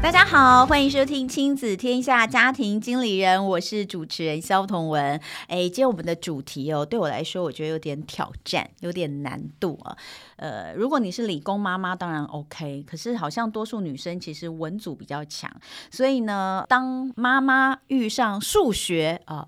大家好，欢迎收听《亲子天下家庭经理人》，我是主持人肖彤雯。哎，今天我们的主题哦，对我来说，我觉得有点挑战，有点难度啊。呃，如果你是理工妈妈，当然 OK，可是好像多数女生其实文组比较强，所以呢，当妈妈遇上数学啊。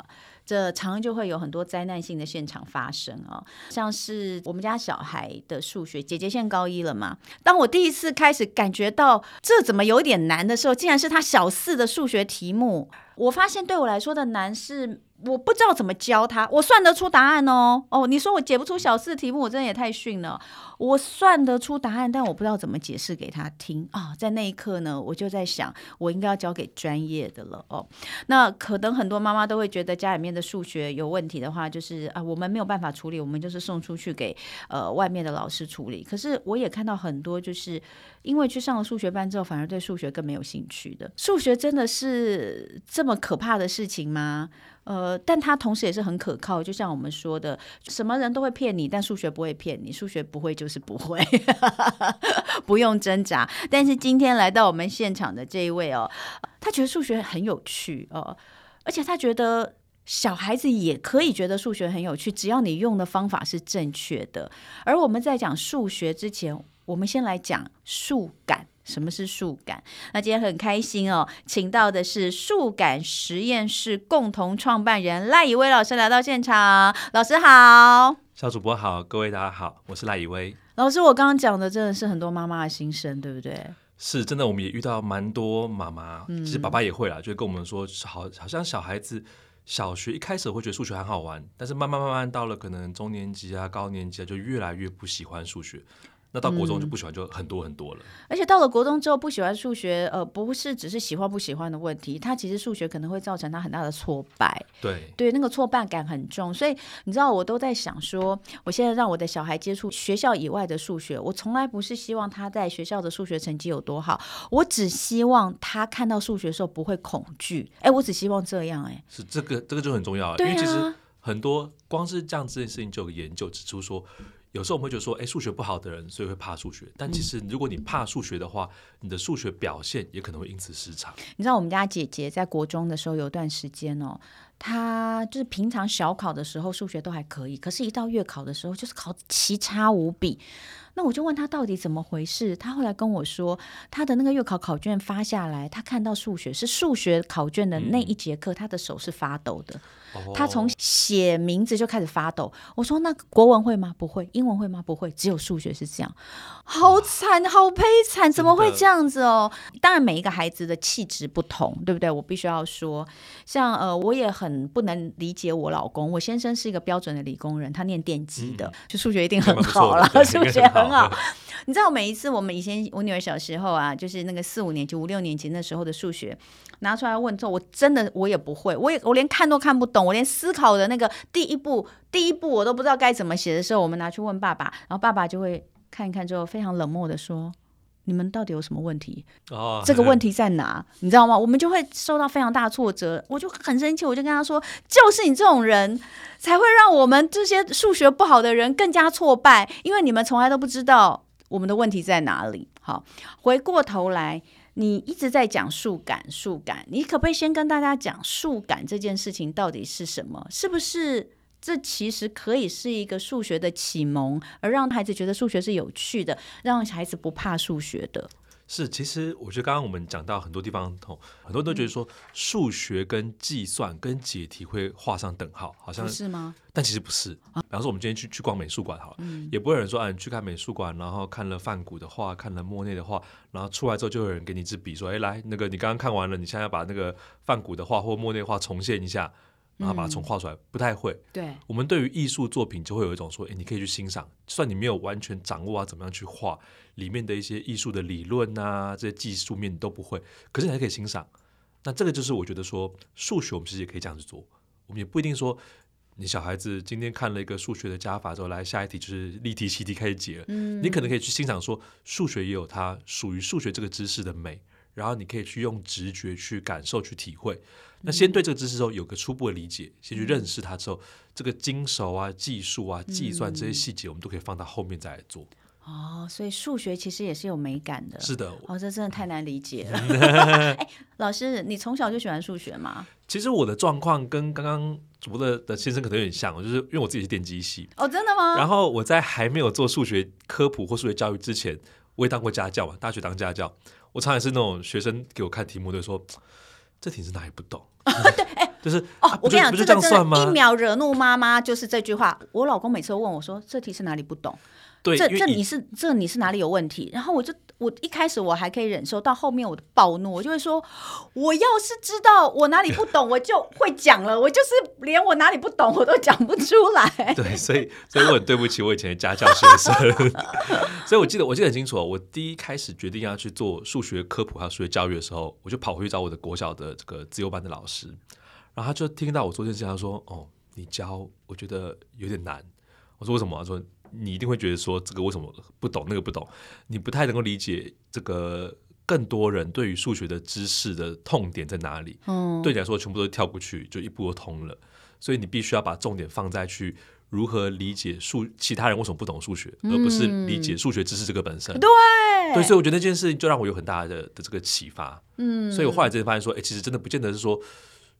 这常常就会有很多灾难性的现场发生哦，像是我们家小孩的数学，姐姐现在高一了嘛。当我第一次开始感觉到这怎么有点难的时候，竟然是他小四的数学题目。我发现对我来说的难是。我不知道怎么教他，我算得出答案哦。哦，你说我解不出小四题目，我真的也太逊了。我算得出答案，但我不知道怎么解释给他听啊。在那一刻呢，我就在想，我应该要交给专业的了哦。那可能很多妈妈都会觉得家里面的数学有问题的话，就是啊，我们没有办法处理，我们就是送出去给呃外面的老师处理。可是我也看到很多，就是因为去上了数学班之后，反而对数学更没有兴趣的。数学真的是这么可怕的事情吗？呃，但它同时也是很可靠，就像我们说的，什么人都会骗你，但数学不会骗你，数学不会就是不会，不用挣扎。但是今天来到我们现场的这一位哦，他觉得数学很有趣哦，而且他觉得小孩子也可以觉得数学很有趣，只要你用的方法是正确的。而我们在讲数学之前，我们先来讲数感。什么是数感？那今天很开心哦，请到的是数感实验室共同创办人赖以威老师来到现场。老师好，小主播好，各位大家好，我是赖以威老师。我刚刚讲的真的是很多妈妈的心声，对不对？是真的，我们也遇到蛮多妈妈，嗯、其实爸爸也会啦，就跟我们说，好，好像小孩子小学一开始会觉得数学很好玩，但是慢慢慢慢到了可能中年级啊、高年级啊，就越来越不喜欢数学。那到国中就不喜欢，就很多很多了。嗯。而且到了国中之后，不喜欢数学，呃，不是只是喜欢不喜欢的问题，他其实数学可能会造成他很大的挫败。对对，那个挫败感很重。所以你知道，我都在想说，我现在让我的小孩接触学校以外的数学，我从来不是希望他在学校的数学成绩有多好，我只希望他看到数学的时候不会恐惧。哎，我只希望这样。哎，是这个，这个就很重要。啊。因为其实很多光是这样这件事情就有研究指出说。有时候我们会觉得说，哎，数学不好的人，所以会怕数学。但其实，如果你怕数学的话，你的数学表现也可能会因此失常。你知道，我们家姐姐在国中的时候有段时间哦，她就是平常小考的时候数学都还可以，可是一到月考的时候，就是考奇差无比。那我就问他到底怎么回事，他后来跟我说，他的那个月考考卷发下来，他看到数学是数学考卷的那一节课，他的手是发抖的。他从写名字就开始发抖。我说：“那国文会吗？不会。英文会吗？不会。只有数学是这样，好惨，好悲惨，怎么会这样子哦？当然，每一个孩子的气质不同，对不对？我必须要说，像呃，我也很不能理解我老公。我先生是一个标准的理工人，他念电机的，嗯、就数学一定很好了，数学很好。你知道，每一次我们以前我女儿小时候啊，就是那个四五年级、五六年级那时候的数学。”拿出来问之后，我真的我也不会，我也我连看都看不懂，我连思考的那个第一步 第一步我都不知道该怎么写的时候，我们拿去问爸爸，然后爸爸就会看一看之后，非常冷漠的说：“你们到底有什么问题？哦，这个问题在哪？你知道吗？”我们就会受到非常大的挫折，我就很生气，我就跟他说：“就是你这种人才会让我们这些数学不好的人更加挫败，因为你们从来都不知道我们的问题在哪里。”好，回过头来。你一直在讲数感，数感，你可不可以先跟大家讲数感这件事情到底是什么？是不是这其实可以是一个数学的启蒙，而让孩子觉得数学是有趣的，让孩子不怕数学的？是，其实我觉得刚刚我们讲到很多地方，很多人都觉得说数学跟计算跟解题会画上等号，好像是吗？但其实不是。比方说，我们今天去去逛美术馆，好了，也不会有人说啊，你去看美术馆，然后看了梵谷的画，看了莫内的画，然后出来之后就有人给你一支笔，说，哎，来，那个你刚刚看完了，你现在要把那个梵谷的画或莫内画重现一下。然后把它重画出来，不太会。对，我们对于艺术作品就会有一种说，哎，你可以去欣赏，就算你没有完全掌握啊，怎么样去画里面的一些艺术的理论啊，这些技术面你都不会，可是你还可以欣赏。那这个就是我觉得说，数学我们其实也可以这样子做，我们也不一定说你小孩子今天看了一个数学的加法之后，来下一题就是例题、习题开始解了。嗯，你可能可以去欣赏说，数学也有它属于数学这个知识的美，然后你可以去用直觉去感受、去体会。那先对这个知识之后有个初步的理解，先去认识它之后，这个精熟啊、技术啊、计算这些细节，我们都可以放到后面再来做。哦，所以数学其实也是有美感的。是的，哦，这真的太难理解了。哎，老师，你从小就喜欢数学吗？其实我的状况跟刚刚主播的的先生可能有点像，就是因为我自己是电机系。哦，真的吗？然后我在还没有做数学科普或数学教育之前，我也当过家教嘛，大学当家教。我常常是那种学生给我看题目，就说这题是哪里不懂？对，哎，就是哦，啊、我跟你讲，这个真的，一秒惹怒妈妈就是这句话。我老公每次都问我说，这题是哪里不懂？对，这这你是这你是哪里有问题？然后我就我一开始我还可以忍受，到后面我的暴怒，我就会说，我要是知道我哪里不懂，我就会讲了。我就是连我哪里不懂我都讲不出来。对，所以所以我很对不起我以前的家教学生。所以我记得我记得很清楚，我第一开始决定要去做数学科普还有数学教育的时候，我就跑回去找我的国小的这个自由班的老师，然后他就听到我做这件事，他说：“哦，你教我觉得有点难。”我说：“为什么？”他说。你一定会觉得说这个为什么不懂，那个不懂，你不太能够理解这个更多人对于数学的知识的痛点在哪里。嗯，对你来说全部都跳过去就一步就通了，所以你必须要把重点放在去如何理解数其他人为什么不懂数学，而不是理解数学知识这个本身。对，对，所以我觉得那件事就让我有很大的的这个启发。嗯，所以我后来真的发现说，哎，其实真的不见得是说。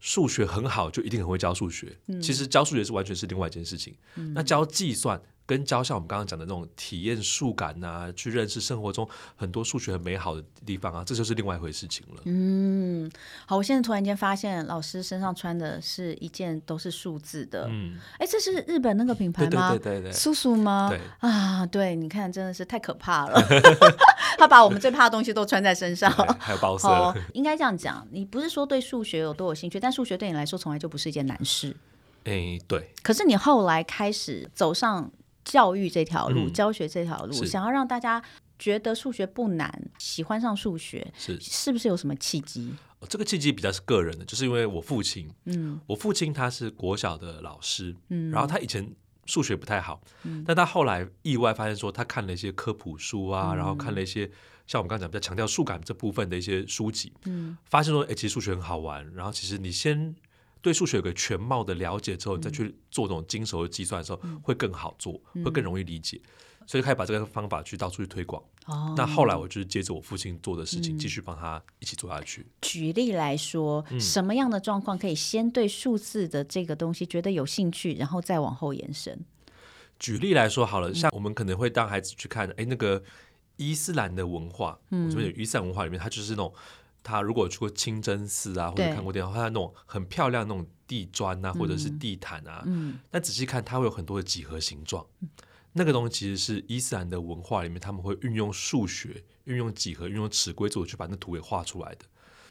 数学很好，就一定很会教数学。嗯、其实教数学是完全是另外一件事情。嗯、那教计算跟教像我们刚刚讲的那种体验数感啊，去认识生活中很多数学很美好的地方啊，这就是另外一回事情了。嗯，好，我现在突然间发现老师身上穿的是一件都是数字的。嗯，哎，这是日本那个品牌吗？对对对对，苏苏吗？对啊，对，你看真的是太可怕了。他把我们最怕的东西都穿在身上，还有包色。应该这样讲，你不是说对数学有多有兴趣，但数学对你来说从来就不是一件难事。哎，对。可是你后来开始走上教育这条路，嗯、教学这条路，想要让大家觉得数学不难，喜欢上数学，是是不是有什么契机？这个契机比较是个人的，就是因为我父亲，嗯，我父亲他是国小的老师，嗯，然后他以前。数学不太好，嗯、但他后来意外发现说，他看了一些科普书啊，嗯、然后看了一些像我们刚才讲比较强调数感这部分的一些书籍，嗯、发现说，哎，其实数学很好玩。然后其实你先对数学有个全貌的了解之后，你再去做这种精熟的计算的时候，嗯、会更好做，会更容易理解。嗯所以，可以把这个方法去到处去推广。哦，那后来我就是接着我父亲做的事情，继续帮他一起做下去。举例来说，什么样的状况可以先对数字的这个东西觉得有兴趣，然后再往后延伸？举例来说，好了，像我们可能会当孩子去看，哎，那个伊斯兰的文化，嗯，我说伊斯兰文化里面，它就是那种，他如果去过清真寺啊，或者看过电影，他那种很漂亮那种地砖啊，或者是地毯啊，嗯，但仔细看，它会有很多的几何形状。那个东西其实是伊斯兰的文化里面，他们会运用数学、运用几何、运用尺规作去把那图给画出来的。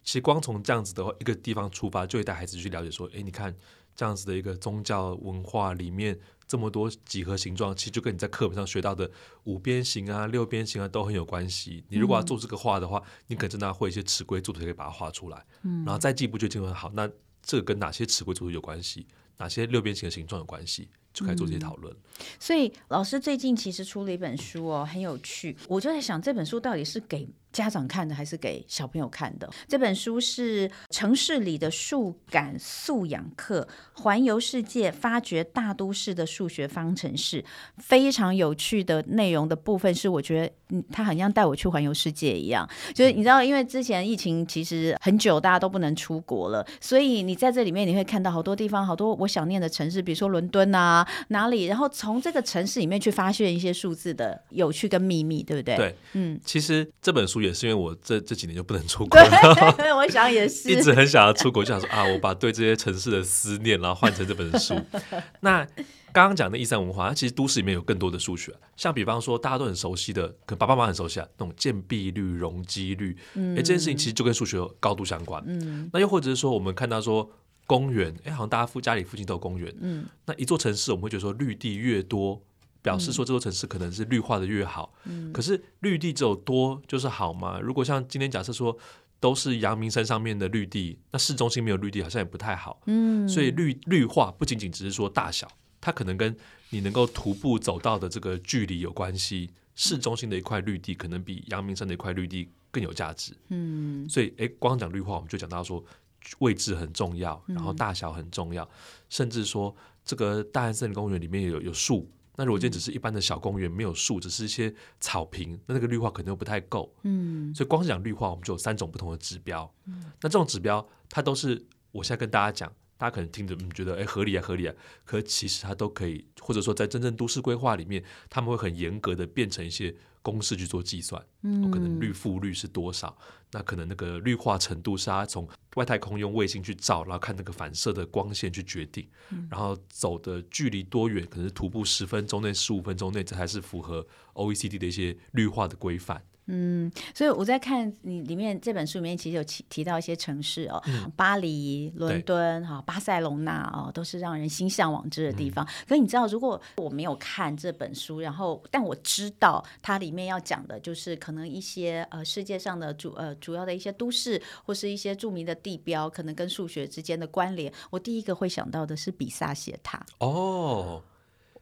其实光从这样子的话，一个地方出发，就会带孩子去了解说：哎，你看这样子的一个宗教文化里面这么多几何形状，其实就跟你在课本上学到的五边形啊、六边形啊都很有关系。你如果要做这个画的话，嗯、你可能真的要会一些尺规作图，可以把它画出来。嗯，然后再进一步就进入好，那这个跟哪些尺规作图有关系？哪些六边形的形状有关系？就开始做这些讨论。所以老师最近其实出了一本书哦，很有趣。我就在想，这本书到底是给家长看的还是给小朋友看的？这本书是《城市里的数感素养课：环游世界，发掘大都市的数学方程式》。非常有趣的内容的部分是，我觉得嗯，它好像带我去环游世界一样。就是你知道，因为之前疫情其实很久，大家都不能出国了，所以你在这里面你会看到好多地方，好多我想念的城市，比如说伦敦啊，哪里，然后从这个城市里面去发现一些数字的有趣跟秘密，对不对？对，嗯，其实这本书也是因为我这这几年就不能出国了，对，我想也是，一直很想要出国，就想说啊，我把对这些城市的思念，然后换成这本书。那刚刚讲的伊斯兰文化，它其实都市里面有更多的数学，像比方说大家都很熟悉的，可能爸爸妈妈很熟悉啊，那种建蔽率、容积率，哎，这件事情其实就跟数学有高度相关。嗯，那又或者是说，我们看到说。公园，哎，好像大家附家里附近都有公园。嗯，那一座城市，我们会觉得说绿地越多，表示说这座城市可能是绿化的越好。嗯，可是绿地只有多就是好吗？如果像今天假设说都是阳明山上面的绿地，那市中心没有绿地，好像也不太好。嗯，所以绿绿化不仅仅只是说大小，它可能跟你能够徒步走到的这个距离有关系。市中心的一块绿地，可能比阳明山的一块绿地更有价值。嗯，所以诶，光讲绿化，我们就讲到说位置很重要，然后大小很重要，嗯、甚至说这个大安森林公园里面有有树。那如果今天只是一般的小公园，没有树，只是一些草坪，那那个绿化可能又不太够。嗯，所以光是讲绿化，我们就有三种不同的指标。嗯，那这种指标，它都是我现在跟大家讲，大家可能听着嗯觉得哎合理啊合理啊，可其实它都可以，或者说在真正都市规划里面，他们会很严格的变成一些公式去做计算。嗯，可能绿覆率是多少？那可能那个绿化程度是它从外太空用卫星去照，然后看那个反射的光线去决定，嗯、然后走的距离多远，可能是徒步十分钟内、十五分钟内，这才是符合 OECD 的一些绿化的规范。嗯，所以我在看你里面这本书里面，其实有提提到一些城市哦，嗯、巴黎、伦敦、哈、巴塞隆纳哦，都是让人心向往之的地方。嗯、可是你知道，如果我没有看这本书，然后但我知道它里面要讲的就是可能一些呃世界上的主呃主要的一些都市或是一些著名的地标，可能跟数学之间的关联，我第一个会想到的是比萨斜塔哦。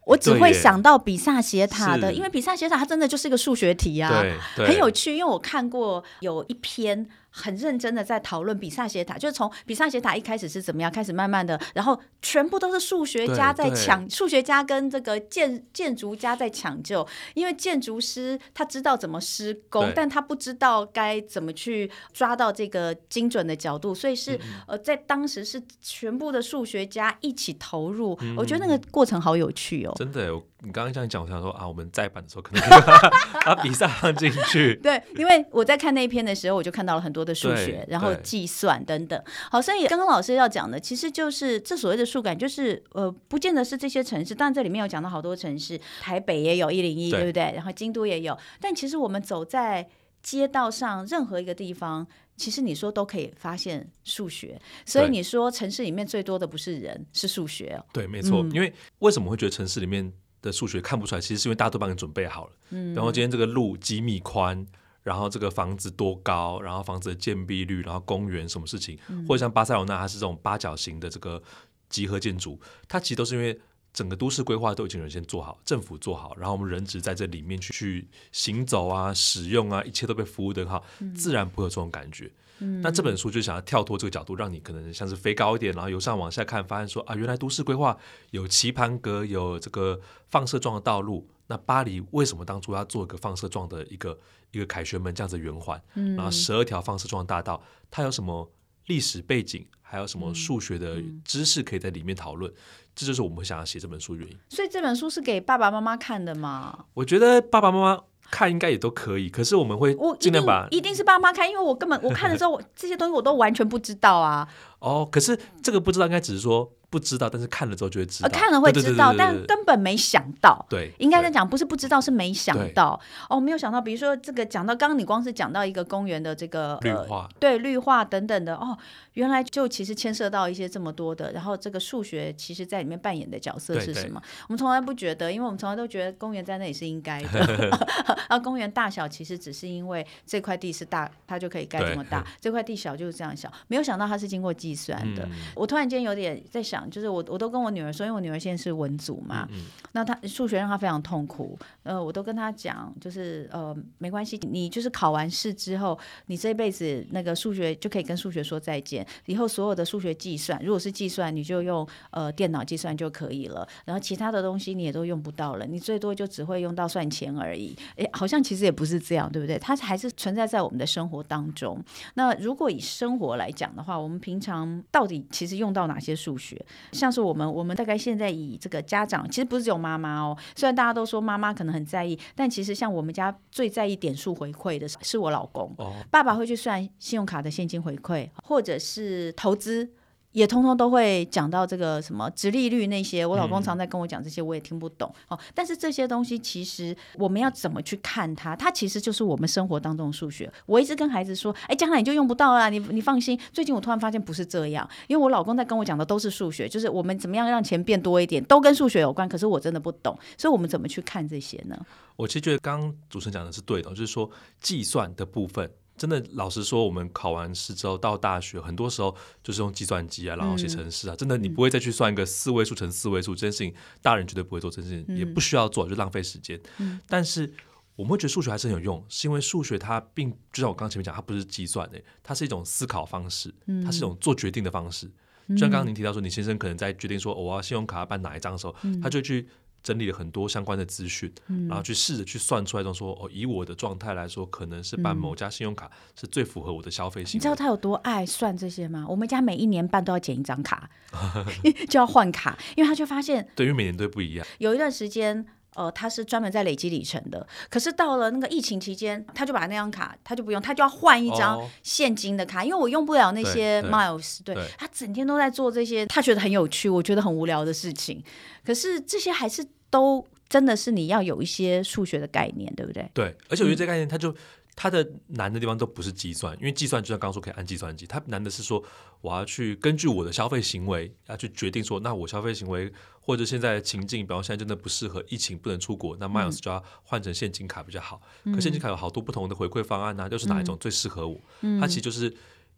我只会想到比萨斜塔的，因为比萨斜塔它真的就是一个数学题啊，很有趣。因为我看过有一篇。很认真的在讨论比萨斜塔，就是从比萨斜塔一开始是怎么样，开始慢慢的，然后全部都是数学家在抢，数学家跟这个建建筑家在抢救，因为建筑师他知道怎么施工，但他不知道该怎么去抓到这个精准的角度，所以是、嗯、呃在当时是全部的数学家一起投入，嗯、我觉得那个过程好有趣哦。真的，你刚刚这样讲，我想说啊，我们再版的时候可能 把比赛放进去。对，因为我在看那一篇的时候，我就看到了很多。的数学，然后计算等等，好，所以刚刚老师要讲的，其实就是这所谓的数感，就是呃，不见得是这些城市，但这里面有讲到好多城市，台北也有一零一，对不对？然后京都也有，但其实我们走在街道上，任何一个地方，其实你说都可以发现数学。所以你说城市里面最多的不是人，是数学哦。对，没错。嗯、因为为什么会觉得城市里面的数学看不出来？其实是因为大家都帮你准备好了。嗯。然后今天这个路几米宽。然后这个房子多高？然后房子的建蔽率，然后公园什么事情？或者像巴塞罗那，它是这种八角形的这个集合建筑，它其实都是因为整个都市规划都已经有人先做好，政府做好，然后我们人只在这里面去去行走啊、使用啊，一切都被服务的好，自然不会有这种感觉。嗯，那这本书就想要跳脱这个角度，让你可能像是飞高一点，然后由上往下看，发现说啊，原来都市规划有棋盘格，有这个放射状的道路。那巴黎为什么当初要做一个放射状的一个一个凯旋门这样子圆环？嗯，然后十二条放射状大道，它有什么历史背景，还有什么数学的知识可以在里面讨论？嗯嗯、这就是我们想要写这本书原因。所以这本书是给爸爸妈妈看的吗？我觉得爸爸妈妈看应该也都可以，可是我们会尽量把一定是爸妈看，因为我根本我看的时候，我，这些东西我都完全不知道啊。哦，可是这个不知道应该只是说。不知道，但是看了之后就会知道。看了会知道，但根本没想到。对，应该在讲不是不知道，是没想到。哦，没有想到，比如说这个讲到刚刚，你光是讲到一个公园的这个绿化，对绿化等等的哦，原来就其实牵涉到一些这么多的。然后这个数学其实在里面扮演的角色是什么？我们从来不觉得，因为我们从来都觉得公园在那里是应该的。啊，公园大小其实只是因为这块地是大，它就可以盖这么大；这块地小就是这样小。没有想到它是经过计算的。我突然间有点在想。就是我，我都跟我女儿说，因为我女儿现在是文组嘛，嗯嗯，那她数学让她非常痛苦。呃，我都跟她讲，就是呃，没关系，你就是考完试之后，你这辈子那个数学就可以跟数学说再见。以后所有的数学计算，如果是计算，你就用呃电脑计算就可以了。然后其他的东西你也都用不到了，你最多就只会用到算钱而已。诶，好像其实也不是这样，对不对？它还是存在在我们的生活当中。那如果以生活来讲的话，我们平常到底其实用到哪些数学？像是我们，我们大概现在以这个家长，其实不是只有妈妈哦。虽然大家都说妈妈可能很在意，但其实像我们家最在意点数回馈的是我老公。哦，爸爸会去算信用卡的现金回馈，或者是投资。也通通都会讲到这个什么直利率那些，我老公常在跟我讲这些，我也听不懂哦。但是这些东西其实我们要怎么去看它？它其实就是我们生活当中的数学。我一直跟孩子说，哎，将来你就用不到了，你你放心。最近我突然发现不是这样，因为我老公在跟我讲的都是数学，就是我们怎么样让钱变多一点，都跟数学有关。可是我真的不懂，所以我们怎么去看这些呢？我其实觉得刚刚主持人讲的是对的，就是说计算的部分。真的，老实说，我们考完试之后到大学，很多时候就是用计算机啊，然后写程式啊。嗯、真的，你不会再去算一个四位数乘四位数，这件事情大人绝对不会做，这件事情、嗯、也不需要做，就浪费时间。嗯、但是我们会觉得数学还是很有用，是因为数学它并就像我刚刚前面讲，它不是计算的，它是一种思考方式，它是一种做决定的方式。嗯、就像刚刚您提到说，你先生可能在决定说我要信用卡要办哪一张的时候，嗯、他就去。整理了很多相关的资讯，嗯、然后去试着去算出来，这种说哦，以我的状态来说，可能是办某家信用卡是最符合我的消费性。你知道他有多爱算这些吗？我们家每一年办都要剪一张卡，就要换卡，因为他就发现，对，因为每年都不一样。有一段时间，呃，他是专门在累积里程的，可是到了那个疫情期间，他就把那张卡他就不用，他就要换一张现金的卡，哦、因为我用不了那些 miles。对，对他整天都在做这些，他觉得很有趣，我觉得很无聊的事情。可是这些还是。都真的是你要有一些数学的概念，对不对？对，而且我觉得这个概念，它就、嗯、它的难的地方都不是计算，因为计算就像刚刚说可以按计算机，它难的是说我要去根据我的消费行为要去决定说，那我消费行为或者现在的情境，比方现在真的不适合疫情不能出国，那 Miles 就要换成现金卡比较好。嗯、可现金卡有好多不同的回馈方案呢、啊，就是哪一种最适合我？嗯、它其实就是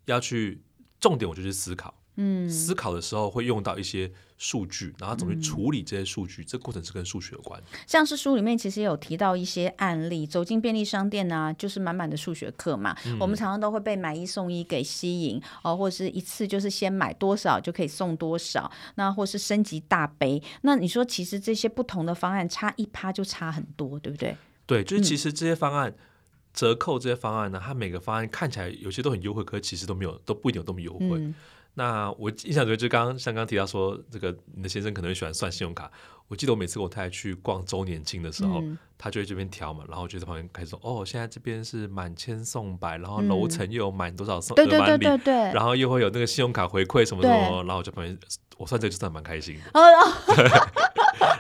要去重点，我就去思考。嗯，思考的时候会用到一些数据，然后怎么去处理这些数据，嗯、这个过程是跟数学有关。像是书里面其实有提到一些案例，走进便利商店啊，就是满满的数学课嘛。嗯、我们常常都会被买一送一给吸引哦，或者是一次就是先买多少就可以送多少，那或是升级大杯。那你说其实这些不同的方案差一趴就差很多，对不对？对，就是其实这些方案、嗯、折扣这些方案呢，它每个方案看起来有些都很优惠，可是其实都没有都不一定有那么优惠。嗯那我印象中就刚刚像刚刚提到说，这个你的先生可能喜欢算信用卡。我记得我每次跟我太太去逛周年庆的时候，嗯、他就会这边挑嘛，然后就在旁边开始说：“哦，现在这边是满千送百，然后楼层又有满多少送百，对对，对然后又会有那个信用卡回馈什么什么，然后我就旁边我算这个就算蛮开心的。哦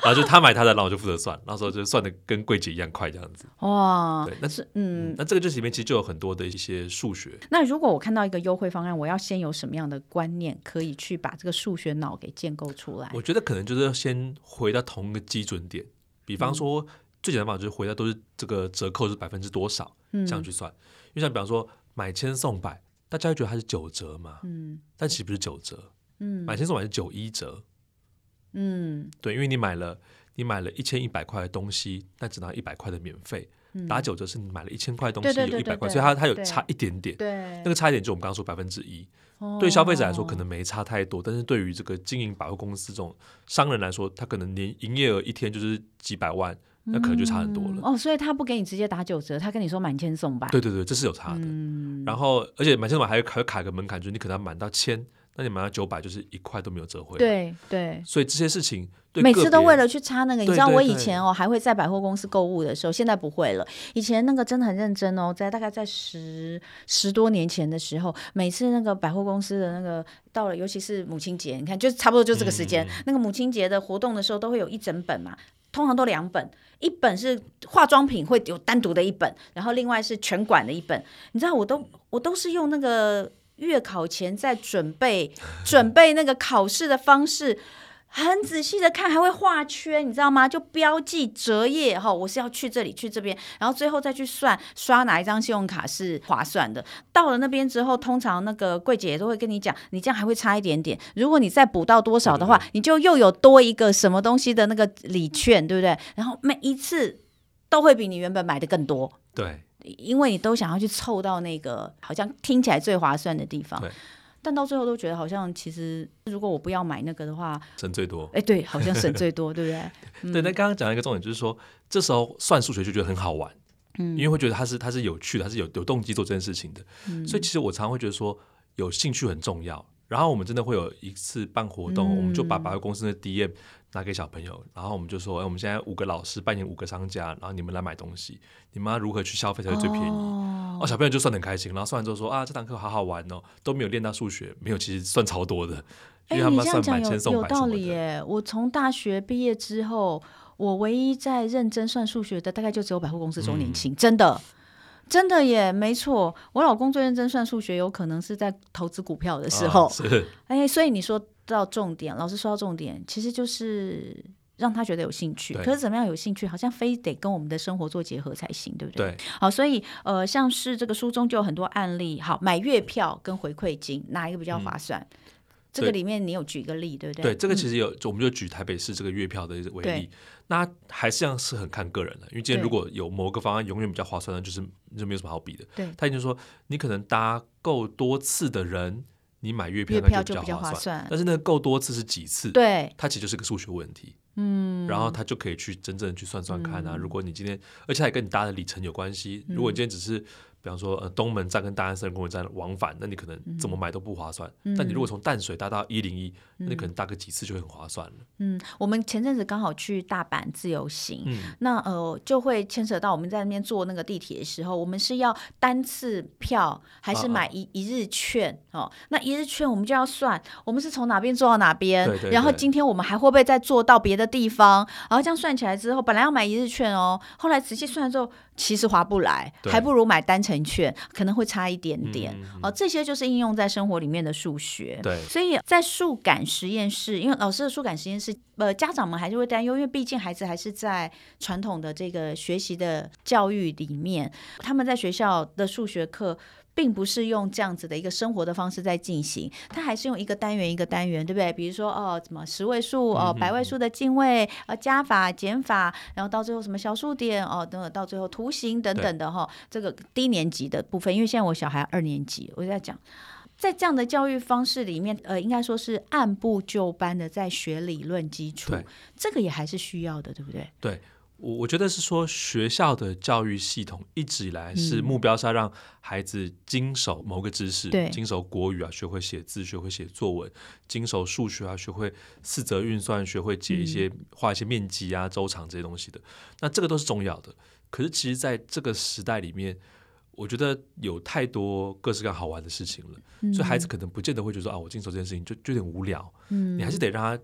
然后就他买他的，然后我就负责算，那时候就算的跟柜姐一样快这样子。哇，对，那是嗯，那这个就是里面其实就有很多的一些数学。那如果我看到一个优惠方案，我要先有什么样的观念，可以去把这个数学脑给建构出来？我觉得可能就是要先回到同一个基准点，比方说、嗯、最简单的方法就是回到都是这个折扣是百分之多少，这样去算。嗯、因为像比方说买千送百，大家会觉得它是九折嘛，嗯，但其实不是九折，嗯，买千送百是九一折。嗯，对，因为你买了你买了一千一百块的东西，但只拿一百块的免费，嗯、打九折是你买了一千块东西有一百块，所以它它有差一点点，对，那个差一点就我们刚刚说百分之一，哦、对消费者来说可能没差太多，但是对于这个经营百货公司这种商人来说，他可能年营业额一天就是几百万，那可能就差很多了。哦，所以他不给你直接打九折，他跟你说满千送百，对对对，这是有差的。嗯、然后而且满千送百还有还有卡个门槛，就是你可能要满到千。那你买到九百就是一块都没有折回，对对，所以这些事情每次都为了去差那个，你知道我以前哦还会在百货公司购物的时候，现在不会了。以前那个真的很认真哦，在大概在十十多年前的时候，每次那个百货公司的那个到了，尤其是母亲节，你看就差不多就这个时间，嗯、那个母亲节的活动的时候，都会有一整本嘛，通常都两本，一本是化妆品会有单独的一本，然后另外是全馆的一本，你知道我都我都是用那个。月考前在准备 准备那个考试的方式，很仔细的看，还会画圈，你知道吗？就标记折页哈，我是要去这里去这边，然后最后再去算刷哪一张信用卡是划算的。到了那边之后，通常那个柜姐也都会跟你讲，你这样还会差一点点。如果你再补到多少的话，对对对，你就又有多一个什么东西的那个礼券，对不对？然后每一次都会比你原本买的更多。对。因为你都想要去凑到那个好像听起来最划算的地方，但到最后都觉得好像其实如果我不要买那个的话，省最多。哎，对，好像省最多，对不对？嗯、对。那刚刚讲了一个重点，就是说这时候算数学就觉得很好玩，嗯，因为会觉得它是它是有趣的，它是有有动机做这件事情的。嗯、所以其实我常常会觉得说有兴趣很重要。然后我们真的会有一次办活动，嗯、我们就把百货公司的 DM 拿给小朋友，然后我们就说：哎，我们现在五个老师扮演五个商家，然后你们来买东西，你们要如何去消费才会最便宜？哦，哦，小朋友就算得很开心，然后算完之后说：啊，这堂课好好玩哦，都没有练到数学，没有，其实算超多的，因为他们算满千送百什么的。有道理耶！我从大学毕业之后，我唯一在认真算数学的，大概就只有百货公司周年庆，嗯、真的。真的耶，没错，我老公最认真算数学，有可能是在投资股票的时候。哎、哦，所以你说到重点，老师说到重点，其实就是让他觉得有兴趣。可是怎么样有兴趣，好像非得跟我们的生活做结合才行，对不对？对。好，所以呃，像是这个书中就有很多案例。好，买月票跟回馈金哪一个比较划算？嗯、这个里面你有举一个例，对不对？对，这个其实有，我们就举台北市这个月票的为例。那还是这样是很看个人的，因为今天如果有某个方案永远比较划算的，就是就没有什么好比的。对。他也就是说，你可能搭够多次的人。你买月票那就比较划算，但是那个够多次是几次？对，它其实就是个数学问题。嗯，然后他就可以去真正去算算看啊。如果你今天，而且还跟你搭的里程有关系。如果你今天只是。比方说，呃，东门站跟大安森林公园站往返，那你可能怎么买都不划算。嗯、但你如果从淡水搭到一零一，那你可能搭个几次就很划算了。嗯，我们前阵子刚好去大阪自由行，嗯、那呃就会牵扯到我们在那边坐那个地铁的时候，我们是要单次票还是买一、啊、一日券？哦，那一日券我们就要算，我们是从哪边坐到哪边，对对对，然后今天我们还会不会再坐到别的地方？然后这样算起来之后，本来要买一日券哦，后来仔细算了之后。其实划不来，还不如买单程券，可能会差一点点。嗯、哦，这些就是应用在生活里面的数学。对，所以在数感实验室，因为老师的数感实验室，呃，家长们还是会担忧，因为毕竟孩子还是在传统的这个学习的教育里面，他们在学校的数学课。并不是用这样子的一个生活的方式在进行，它还是用一个单元一个单元，对不对？比如说哦，什么十位数哦，百位数的进位，呃，加法减法，然后到最后什么小数点哦，等等，到最后图形等等的哈，这个低年级的部分，因为现在我小孩二年级，我就在讲，在这样的教育方式里面，呃，应该说是按部就班的在学理论基础，这个也还是需要的，对不对？对。我我觉得是说，学校的教育系统一直以来是目标是要让孩子经手某个知识，嗯、精熟国语啊，学会写字，学会写作文；经手数学啊，学会四则运算，学会解一些画一些面积啊、周长这些东西的。那这个都是重要的。可是，其实在这个时代里面，我觉得有太多各式各样好玩的事情了，嗯、所以孩子可能不见得会觉得说啊，我经手这件事情就就有点无聊。嗯，你还是得让他。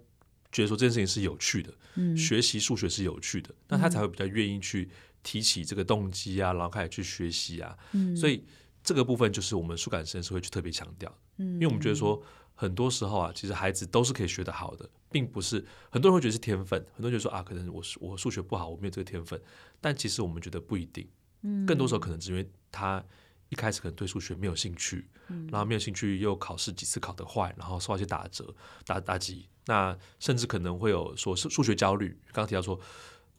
觉得说这件事情是有趣的，嗯、学习数学是有趣的，那他才会比较愿意去提起这个动机啊，然后开始去学习啊。嗯、所以这个部分就是我们数感实验室会去特别强调，嗯、因为我们觉得说很多时候啊，其实孩子都是可以学得好的，并不是很多人会觉得是天分，很多人觉得说啊，可能我我数学不好，我没有这个天分，但其实我们觉得不一定，更多时候可能是因为他。一开始可能对数学没有兴趣，嗯、然后没有兴趣，又考试几次考得坏，然后受到一些打折、打打击，那甚至可能会有说是数学焦虑。刚刚提到说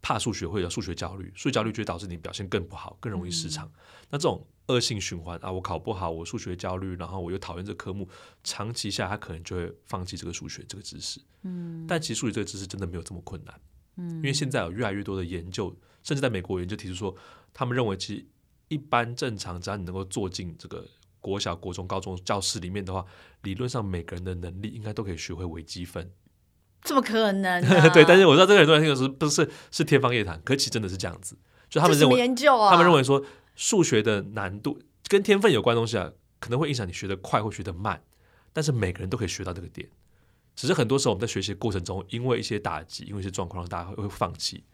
怕数学会有数学焦虑，数学焦虑就会导致你表现更不好，更容易失常。嗯、那这种恶性循环啊，我考不好，我数学焦虑，然后我又讨厌这个科目，长期下他可能就会放弃这个数学这个知识。嗯，但其实数学这个知识真的没有这么困难。嗯，因为现在有越来越多的研究，甚至在美国研究提出说，他们认为其实。一般正常，只要你能够坐进这个国小、国中、高中教室里面的话，理论上每个人的能力应该都可以学会微积分。怎么可能、啊？对，但是我知道这个很多人听的时候不是是天方夜谭，可其实真的是这样子。就他们认为，研究啊、他们认为说数学的难度跟天分有关的东西啊，可能会影响你学得快或学得慢，但是每个人都可以学到这个点。只是很多时候我们在学习的过程中，因为一些打击，因为一些状况，让大家会会放弃，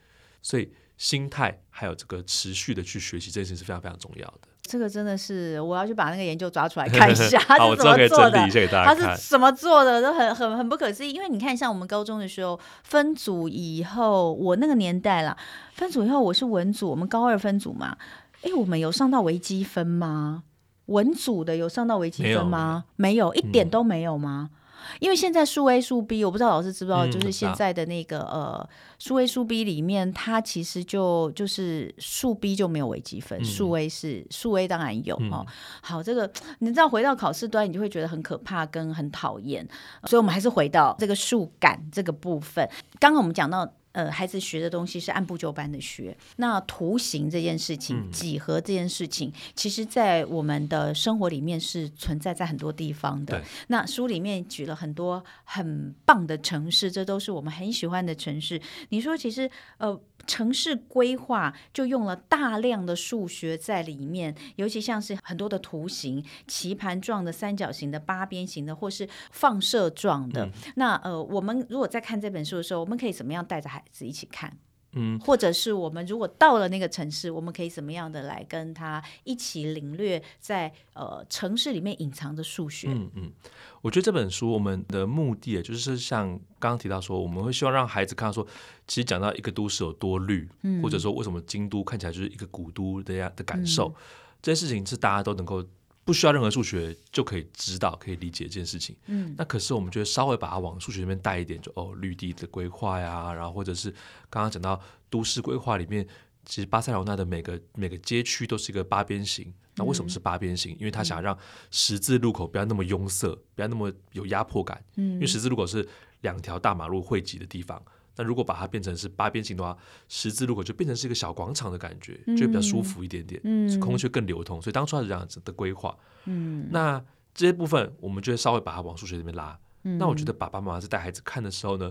所以。心态还有这个持续的去学习，这件事情是非常非常重要的。这个真的是我要去把那个研究抓出来看一下，他是怎么做的？他是怎么做的？都很很很不可思议。因为你看，像我们高中的时候分组以后，我那个年代啦，分组以后我是文组，我们高二分组嘛。哎，我们有上到微积分吗？文组的有上到微积分吗？没有，没有，一点都没有吗？嗯因为现在数 A 数 B，我不知道老师知不知道，就是现在的那个、嗯、呃数 A 数 B 里面，它其实就就是数 B 就没有微积分，数、嗯、A 是数 A 当然有哦。嗯、好，这个你知道回到考试端，你就会觉得很可怕跟很讨厌，所以我们还是回到这个数感这个部分。刚刚我们讲到。呃，孩子学的东西是按部就班的学。那图形这件事情，几何这件事情，嗯、其实，在我们的生活里面是存在在很多地方的。那书里面举了很多很棒的城市，这都是我们很喜欢的城市。你说，其实呃。城市规划就用了大量的数学在里面，尤其像是很多的图形，棋盘状的、三角形的、八边形的，或是放射状的。嗯、那呃，我们如果在看这本书的时候，我们可以怎么样带着孩子一起看？嗯，或者是我们如果到了那个城市，我们可以怎么样的来跟他一起领略在呃城市里面隐藏的数学？嗯嗯，我觉得这本书我们的目的就是像刚刚提到说，我们会希望让孩子看到说，其实讲到一个都市有多绿，嗯，或者说为什么京都看起来就是一个古都的样的感受，嗯，这些事情是大家都能够。不需要任何数学就可以知道、可以理解这件事情。嗯，那可是我们觉得稍微把它往数学里面带一点，就哦，绿地的规划呀，然后或者是刚刚讲到都市规划里面，其实巴塞罗那的每个每个街区都是一个八边形。那为什么是八边形？因为他想让十字路口不要那么拥塞，不要那么有压迫感。嗯，因为十字路口是两条大马路汇集的地方。那如果把它变成是八边形的话，十字路口就变成是一个小广场的感觉，就会比较舒服一点点，嗯，空气更流通。所以当初它是这样子的规划。嗯，那这些部分我们就会稍微把它往数学里面拉。嗯，那我觉得爸爸妈妈在带孩子看的时候呢，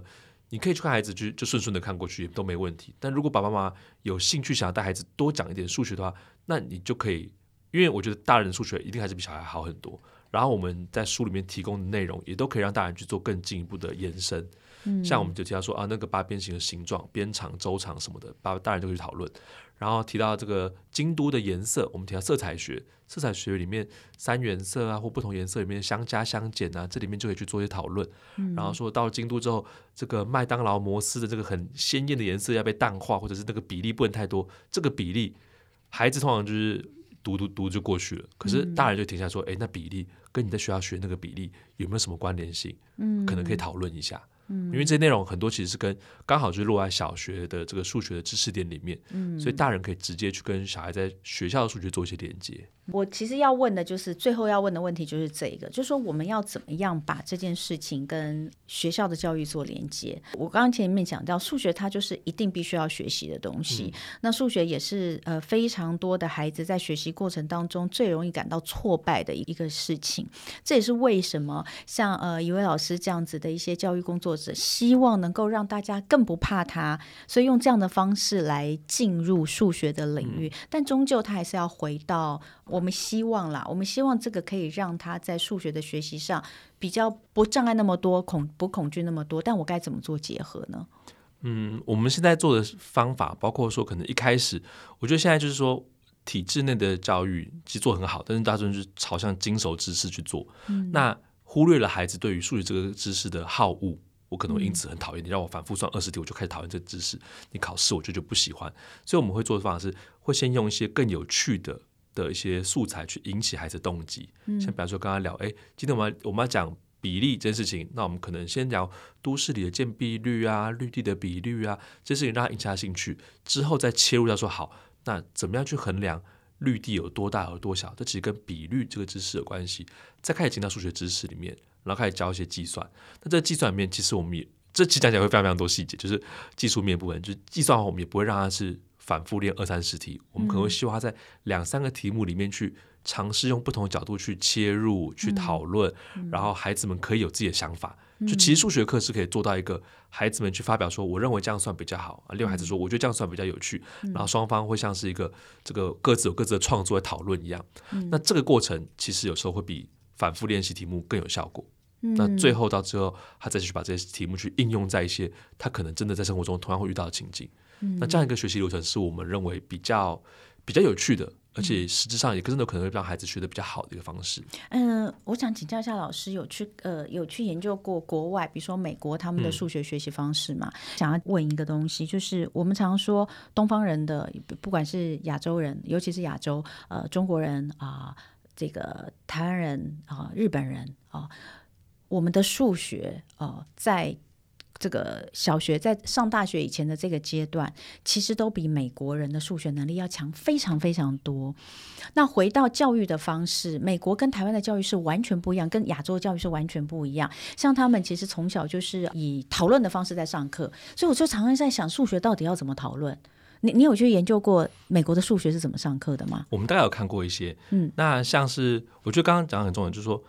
你可以去看孩子就就顺顺的看过去都没问题。但如果爸爸妈妈有兴趣想要带孩子多讲一点数学的话，那你就可以，因为我觉得大人的数学一定还是比小孩好很多。然后我们在书里面提供的内容也都可以让大人去做更进一步的延伸。像我们就提到说啊，那个八边形的形状、边长、周长什么的，大大人就会去讨论。然后提到这个京都的颜色，我们提到色彩学，色彩学里面三原色啊，或不同颜色里面相加相减啊，这里面就可以去做一些讨论。然后说到京都之后，这个麦当劳摩斯的这个很鲜艳的颜色要被淡化，或者是那个比例不能太多。这个比例，孩子通常就是读读读就过去了，可是大人就停下说，哎，那比例跟你在学校学那个比例有没有什么关联性？嗯，可能可以讨论一下。因为这些内容很多其实是跟刚好就是落在小学的这个数学的知识点里面，嗯，所以大人可以直接去跟小孩在学校的数学做一些连接。我其实要问的就是最后要问的问题就是这一个，就是说我们要怎么样把这件事情跟学校的教育做连接？我刚刚前面讲到数学，它就是一定必须要学习的东西。嗯、那数学也是呃非常多的孩子在学习过程当中最容易感到挫败的一个事情。这也是为什么像呃一位老师这样子的一些教育工作者，希望能够让大家更不怕它，所以用这样的方式来进入数学的领域。嗯、但终究他还是要回到我。我们希望啦，我们希望这个可以让他在数学的学习上比较不障碍那么多，恐不恐惧那么多。但我该怎么做结合呢？嗯，我们现在做的方法，包括说，可能一开始，我觉得现在就是说，体制内的教育其实做很好，但是大众是朝向精熟知识去做，嗯、那忽略了孩子对于数学这个知识的好恶。我可能会因此很讨厌你，让我反复算二十题，我就开始讨厌这个知识。你考试，我就就不喜欢。所以我们会做的方法是，会先用一些更有趣的。的一些素材去引起孩子动机，像比方说刚刚聊，哎，今天我们要我们要讲比例这件事情，那我们可能先聊都市里的建蔽率啊、绿地的比率啊，这些事情让他引起他兴趣，之后再切入到说好，那怎么样去衡量绿地有多大有多小？这其实跟比率这个知识有关系。再开始进到数学知识里面，然后开始教一些计算。那这计算里面，其实我们也这期讲起来会非常非常多细节，就是技术面部分，就是计算我们也不会让它是。反复练二三十题，我们可能会希望他在两三个题目里面去尝试用不同的角度去切入、去讨论，然后孩子们可以有自己的想法。就其实数学课是可以做到一个孩子们去发表说，我认为这样算比较好啊。另外孩子说，我觉得这样算比较有趣。然后双方会像是一个这个各自有各自的创作来讨论一样。那这个过程其实有时候会比反复练习题目更有效果。那最后到最后，他再去把这些题目去应用在一些他可能真的在生活中同样会遇到的情境。那这样一个学习流程是我们认为比较比较有趣的，而且实质上也真的可能会让孩子学的比较好的一个方式。嗯，我想请教一下老师，有去呃有去研究过国外，比如说美国他们的数学学习方式嘛？嗯、想要问一个东西，就是我们常说东方人的，不管是亚洲人，尤其是亚洲呃中国人啊、呃，这个台湾人啊、日本人啊、我们的数学啊、在。这个小学在上大学以前的这个阶段，其实都比美国人的数学能力要强非常非常多。那回到教育的方式，美国跟台湾的教育是完全不一样，跟亚洲教育是完全不一样。像他们其实从小就是以讨论的方式在上课，所以我就常常在想，数学到底要怎么讨论？你你有去研究过美国的数学是怎么上课的吗？我们大概有看过一些，嗯，那像是我觉得刚刚讲的很重要，就是说。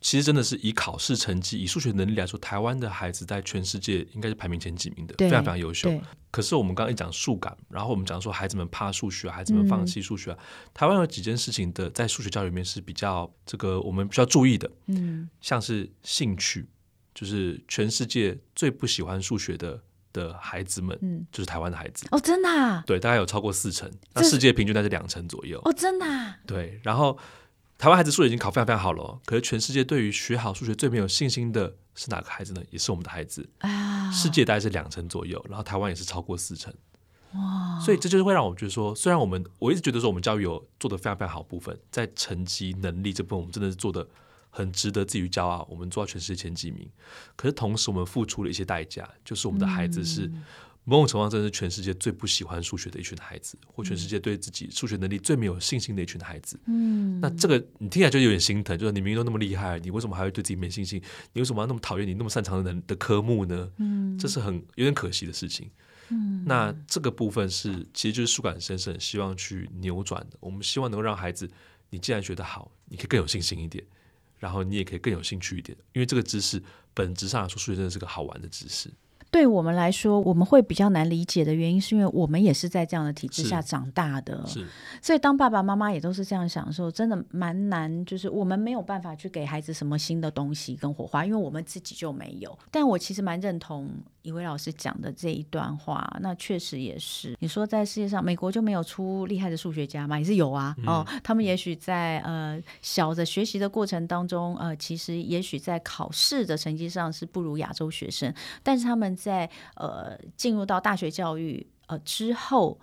其实真的是以考试成绩、以数学能力来说，台湾的孩子在全世界应该是排名前几名的，非常非常优秀。可是我们刚刚一讲数感，然后我们讲说孩子们怕数学，孩子们放弃数学。嗯、台湾有几件事情的在数学教育里面是比较这个我们需要注意的，嗯，像是兴趣，就是全世界最不喜欢数学的的孩子们，嗯，就是台湾的孩子。哦，真的、啊，对，大概有超过四成，那世界平均大概是两成左右。哦，真的、啊，对，然后台湾孩子数学已经考非常非常好了，可是全世界对于学好数学最没有信心的是哪个孩子呢？也是我们的孩子。啊，世界大概是两成左右，然后台湾也是超过四成，哇，所以这就是会让我觉得说，虽然我们我一直觉得说我们教育有做的非常非常好部分，在成绩能力这部分，我们真的是做的。很值得自己骄傲，我们做到全世界前几名。可是同时，我们付出了一些代价，就是我们的孩子是某种程度上，真是全世界最不喜欢数学的一群孩子，或全世界对自己数学能力最没有信心的一群孩子。嗯，那这个你听起来就有点心疼，就是你明明都那么厉害，你为什么还会对自己没信心？你为什么要那么讨厌你那么擅长的的科目呢？嗯，这是很有点可惜的事情。嗯，那这个部分是其实就是数感先生希望去扭转的。我们希望能够让孩子，你既然学得好，你可以更有信心一点。然后你也可以更有兴趣一点，因为这个知识本质上来说，数学真的是个好玩的知识。对我们来说，我们会比较难理解的原因，是因为我们也是在这样的体制下长大的。是，所以当爸爸妈妈也都是这样想的时候，真的蛮难。就是我们没有办法去给孩子什么新的东西跟火花，因为我们自己就没有。但我其实蛮认同。一位老师讲的这一段话，那确实也是。你说在世界上，美国就没有出厉害的数学家吗？也是有啊。嗯、哦，他们也许在呃小的学习的过程当中，呃，其实也许在考试的成绩上是不如亚洲学生，但是他们在呃进入到大学教育呃之后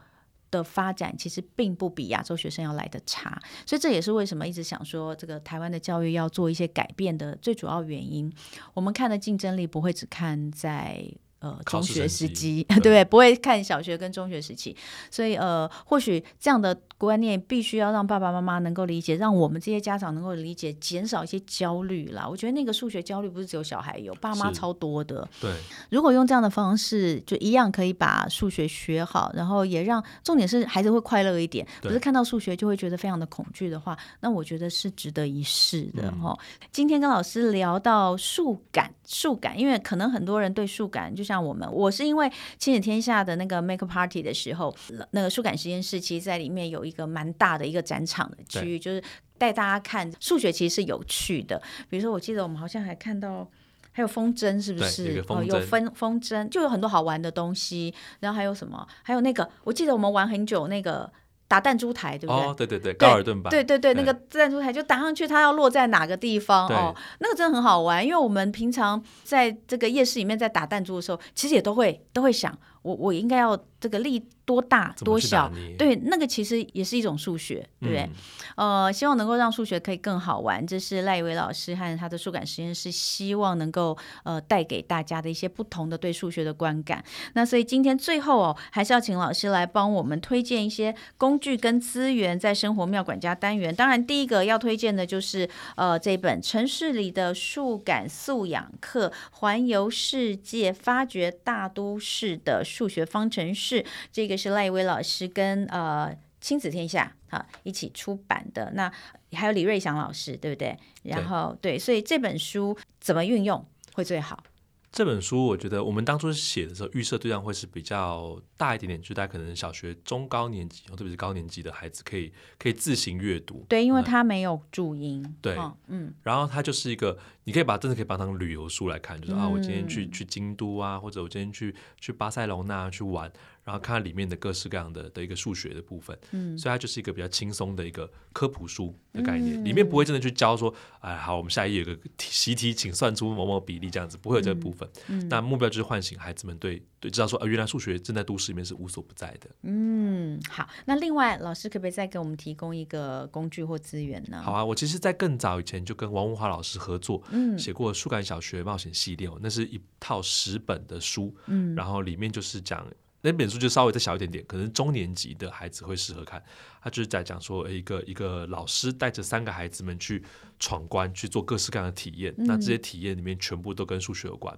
的发展，其实并不比亚洲学生要来的差。所以这也是为什么一直想说这个台湾的教育要做一些改变的最主要原因。我们看的竞争力不会只看在。呃，中学时期，对 不对？不会看小学跟中学时期，所以呃，或许这样的观念必须要让爸爸妈妈能够理解，让我们这些家长能够理解，减少一些焦虑啦。我觉得那个数学焦虑不是只有小孩有，爸妈超多的。对，如果用这样的方式，就一样可以把数学学好，然后也让重点是孩子会快乐一点，不是看到数学就会觉得非常的恐惧的话，那我觉得是值得一试的哈、嗯。今天跟老师聊到数感，数感，因为可能很多人对数感就是。像我们，我是因为亲子天下的那个 Make Party 的时候，那个数感实验室，其实在里面有一个蛮大的一个展场的区域，就是带大家看数学其实是有趣的。比如说，我记得我们好像还看到还有风筝，是不是？哦，有风风筝，就有很多好玩的东西。然后还有什么？还有那个，我记得我们玩很久那个。打弹珠台，对不对？哦，对对对，高尔顿吧。对对对，那个弹珠台就打上去，它要落在哪个地方哦？那个真的很好玩，因为我们平常在这个夜市里面在打弹珠的时候，其实也都会都会想，我我应该要这个力。多大多小？对，那个其实也是一种数学，对不对？嗯、呃，希望能够让数学可以更好玩，这是赖以为老师和他的数感实验室希望能够呃带给大家的一些不同的对数学的观感。那所以今天最后哦，还是要请老师来帮我们推荐一些工具跟资源，在生活妙管家单元。当然，第一个要推荐的就是呃这本《城市里的数感素养课》，环游世界，发掘大都市的数学方程式。这个。是赖以为老师跟呃亲子天下哈一起出版的，那还有李瑞祥老师，对不对？然后对，对，所以这本书怎么运用会最好？这本书我觉得我们当初写的时候，预设对象会是比较大一点点，就大概可能小学中高年级，特别是高年级的孩子，可以可以自行阅读。对，因为它没有注音。对，嗯，然后它就是一个，你可以把真的可以把它当旅游书来看，就是、嗯、啊，我今天去去京都啊，或者我今天去去巴塞隆纳去玩。然后看里面的各式各样的的一个数学的部分，嗯，所以它就是一个比较轻松的一个科普书的概念，嗯、里面不会真的去教说，哎，好，我们下一页有个习题，请算出某某比例这样子，不会有这个部分。嗯，那目标就是唤醒孩子们对对，知道说，啊，原来数学正在都市里面是无所不在的。嗯，好，那另外老师可不可以再给我们提供一个工具或资源呢？好啊，我其实，在更早以前就跟王文华老师合作，嗯，写过树感小学冒险系列，那是一套十本的书，嗯，然后里面就是讲。那本书就稍微再小一点点，可能中年级的孩子会适合看。他就是在讲说，一个一个老师带着三个孩子们去闯关，去做各式各样的体验。嗯、那这些体验里面全部都跟数学有关。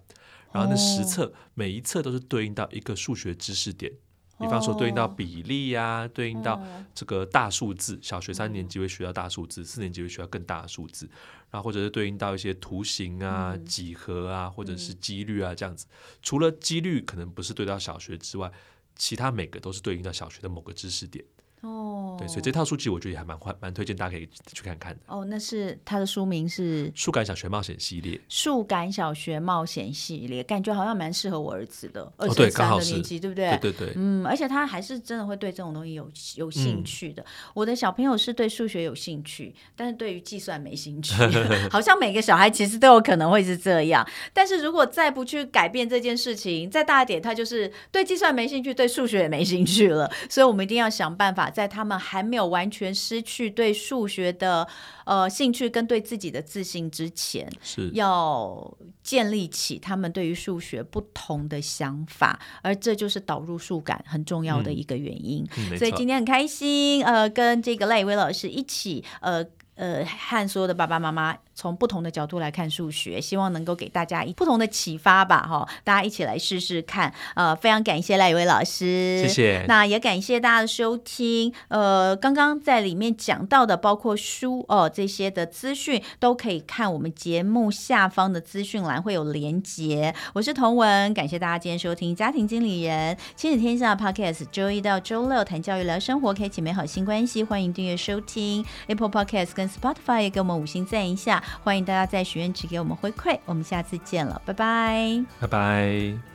然后那十册、哦，每一册都是对应到一个数学知识点。比方说，对应到比例呀、对应到这个大数字。小学三年级会学到大数字，嗯、四年级会学到更大的数字。然后或者是对应到一些图形啊、嗯、几何啊，或者是几率啊这样子。除了几率可能不是对到小学之外，其他每个都是对应到小学的某个知识点。哦，对，所以这套书籍我觉得也还蛮欢蛮推荐大家可以去看看的。哦，那是它的书名是《数感小学冒险系列》。数感小学冒险系列，感觉好像蛮适合我儿子的，二十三的年纪，对不对？对对对。嗯，而且他还是真的会对这种东西有有兴趣的。嗯、我的小朋友是对数学有兴趣，但是对于计算没兴趣。好像每个小孩其实都有可能会是这样。但是如果再不去改变这件事情，再大一点，他就是对计算没兴趣，对数学也没兴趣了。所以我们一定要想办法，在他们还没有完全失去对数学的呃兴趣跟对自己的自信之前，是要建立起他们对于数学不同的想法，而这就是导入数感很重要的一个原因。嗯、所以今天很开心，呃，跟这个赖以威老师一起，呃。呃，和所有的爸爸妈妈从不同的角度来看数学，希望能够给大家一不同的启发吧，哈！大家一起来试试看。呃，非常感谢赖以威老师，谢谢。那也感谢大家的收听。呃，刚刚在里面讲到的，包括书哦、呃、这些的资讯，都可以看我们节目下方的资讯栏会有连结。我是童文，感谢大家今天收听家庭经理人亲子天下 Podcast，周一到周六谈教育聊生活，开启美好新关系。欢迎订阅收听 Apple Podcast 跟。Spotify 也给我们五星赞一下，欢迎大家在许愿池给我们回馈，我们下次见了，拜拜，拜拜。